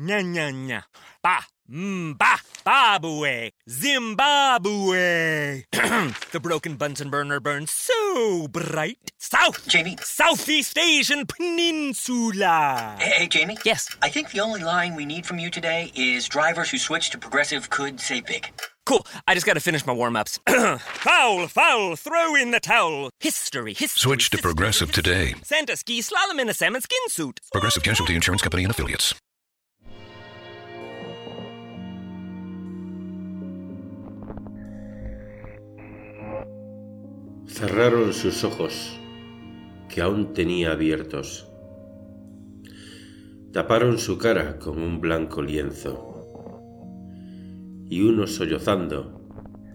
nya nya nya. Ba, mba, mm, babue, Zimbabwe. the broken Bunsen burner burns so bright. South, Jamie. Southeast Asian Peninsula. Hey, hey, Jamie? Yes. I think the only line we need from you today is drivers who switch to progressive could say big. Cool. I just got to finish my warm ups. foul, foul, throw in the towel. History, history. Switch to history, Progressive history. today. Santa ski slalom in a salmon skin suit. Progressive Casualty Insurance Company and Affiliates. Cerraron sus ojos, que aún tenía abiertos. Taparon su cara con un blanco lienzo. Y unos sollozando,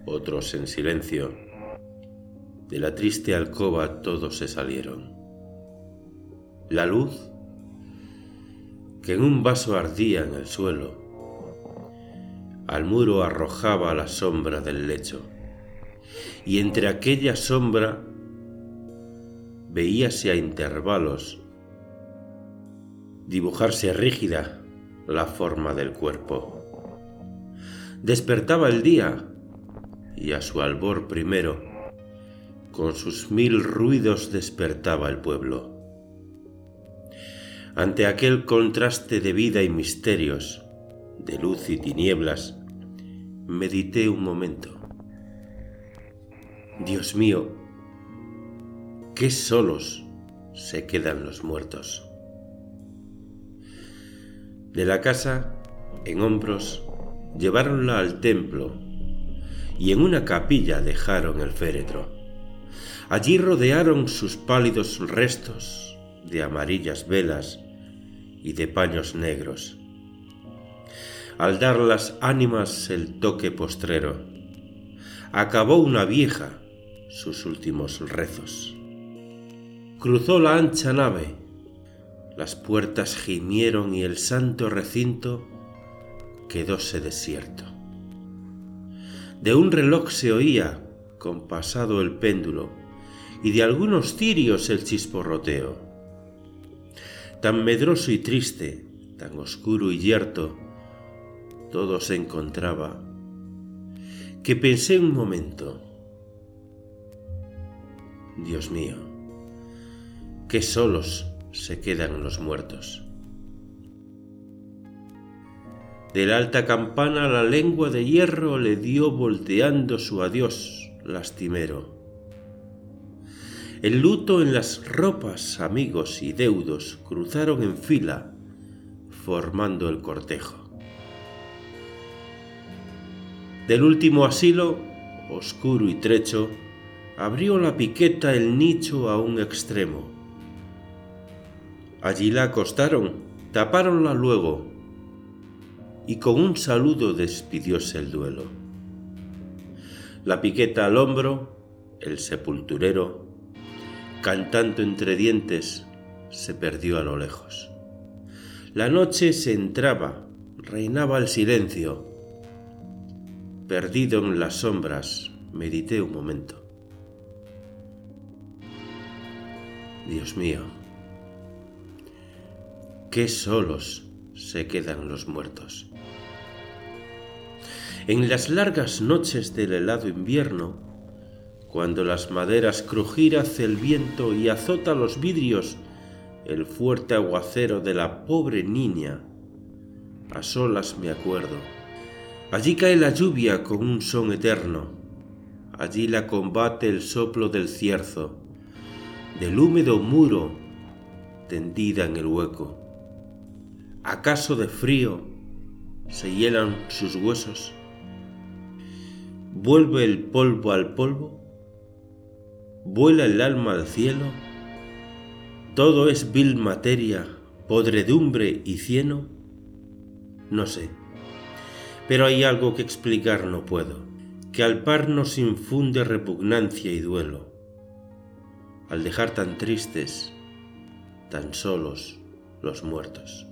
otros en silencio. De la triste alcoba todos se salieron. La luz, que en un vaso ardía en el suelo, al muro arrojaba la sombra del lecho y entre aquella sombra veíase a intervalos dibujarse rígida la forma del cuerpo. Despertaba el día y a su albor primero, con sus mil ruidos despertaba el pueblo. Ante aquel contraste de vida y misterios, de luz y tinieblas, medité un momento. Dios mío, qué solos se quedan los muertos. De la casa, en hombros, lleváronla al templo y en una capilla dejaron el féretro. Allí rodearon sus pálidos restos de amarillas velas y de paños negros. Al dar las ánimas el toque postrero, acabó una vieja sus últimos rezos. Cruzó la ancha nave, las puertas gimieron y el santo recinto quedóse desierto. De un reloj se oía, compasado el péndulo, y de algunos cirios el chisporroteo. Tan medroso y triste, tan oscuro y yerto, todo se encontraba, que pensé un momento, Dios mío, qué solos se quedan los muertos. De la alta campana la lengua de hierro le dio volteando su adiós lastimero. El luto en las ropas, amigos y deudos cruzaron en fila, formando el cortejo. Del último asilo, oscuro y trecho, abrió la piqueta el nicho a un extremo. Allí la acostaron, tapáronla luego, y con un saludo despidióse el duelo. La piqueta al hombro, el sepulturero, cantando entre dientes, se perdió a lo lejos. La noche se entraba, reinaba el silencio. Perdido en las sombras, medité un momento. Dios mío, qué solos se quedan los muertos. En las largas noches del helado invierno, cuando las maderas crujir hace el viento y azota los vidrios, el fuerte aguacero de la pobre niña, a solas me acuerdo. Allí cae la lluvia con un son eterno, allí la combate el soplo del cierzo, del húmedo muro tendida en el hueco. ¿Acaso de frío se hielan sus huesos? ¿Vuelve el polvo al polvo? ¿Vuela el alma al cielo? ¿Todo es vil materia, podredumbre y cieno? No sé, pero hay algo que explicar no puedo, que al par nos infunde repugnancia y duelo al dejar tan tristes, tan solos los muertos.